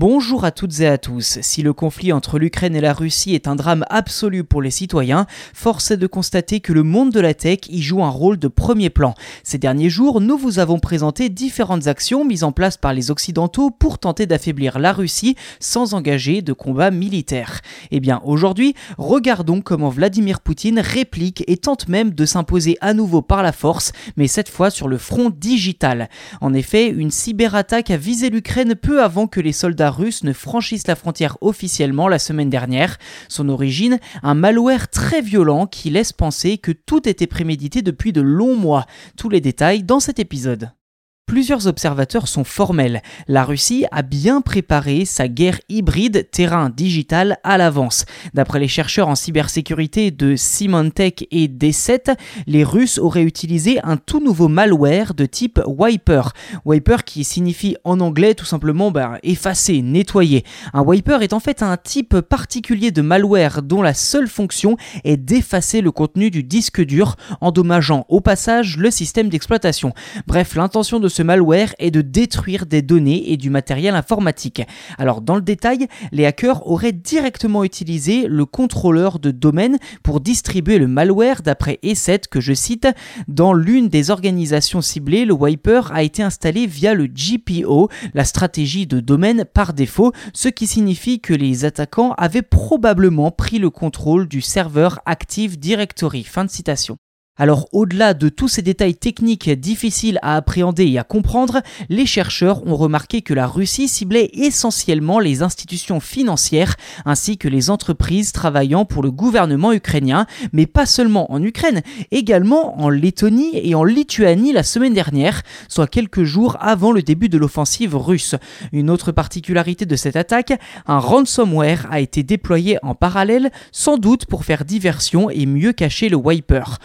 Bonjour à toutes et à tous. Si le conflit entre l'Ukraine et la Russie est un drame absolu pour les citoyens, force est de constater que le monde de la tech y joue un rôle de premier plan. Ces derniers jours, nous vous avons présenté différentes actions mises en place par les Occidentaux pour tenter d'affaiblir la Russie sans engager de combat militaire. Eh bien, aujourd'hui, regardons comment Vladimir Poutine réplique et tente même de s'imposer à nouveau par la force, mais cette fois sur le front digital. En effet, une cyberattaque a visé l'Ukraine peu avant que les soldats russe ne franchissent la frontière officiellement la semaine dernière. Son origine, un malware très violent qui laisse penser que tout était prémédité depuis de longs mois. Tous les détails dans cet épisode. Plusieurs observateurs sont formels. La Russie a bien préparé sa guerre hybride terrain-digital à l'avance. D'après les chercheurs en cybersécurité de Symantec et D7, les Russes auraient utilisé un tout nouveau malware de type Wiper. Wiper qui signifie en anglais tout simplement ben, effacer, nettoyer. Un wiper est en fait un type particulier de malware dont la seule fonction est d'effacer le contenu du disque dur, endommageant au passage le système d'exploitation. Bref, l'intention de malware est de détruire des données et du matériel informatique. Alors dans le détail, les hackers auraient directement utilisé le contrôleur de domaine pour distribuer le malware d'après E7 que je cite, dans l'une des organisations ciblées, le wiper a été installé via le GPO, la stratégie de domaine par défaut, ce qui signifie que les attaquants avaient probablement pris le contrôle du serveur Active Directory. Fin de citation. Alors au-delà de tous ces détails techniques difficiles à appréhender et à comprendre, les chercheurs ont remarqué que la Russie ciblait essentiellement les institutions financières ainsi que les entreprises travaillant pour le gouvernement ukrainien, mais pas seulement en Ukraine, également en Lettonie et en Lituanie la semaine dernière, soit quelques jours avant le début de l'offensive russe. Une autre particularité de cette attaque, un ransomware a été déployé en parallèle, sans doute pour faire diversion et mieux cacher le wiper.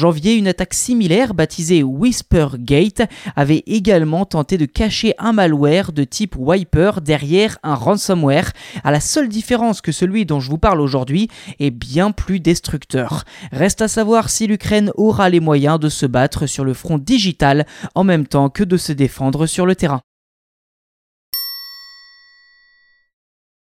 Janvier, une attaque similaire baptisée Whispergate avait également tenté de cacher un malware de type Wiper derrière un ransomware, à la seule différence que celui dont je vous parle aujourd'hui est bien plus destructeur. Reste à savoir si l'Ukraine aura les moyens de se battre sur le front digital en même temps que de se défendre sur le terrain.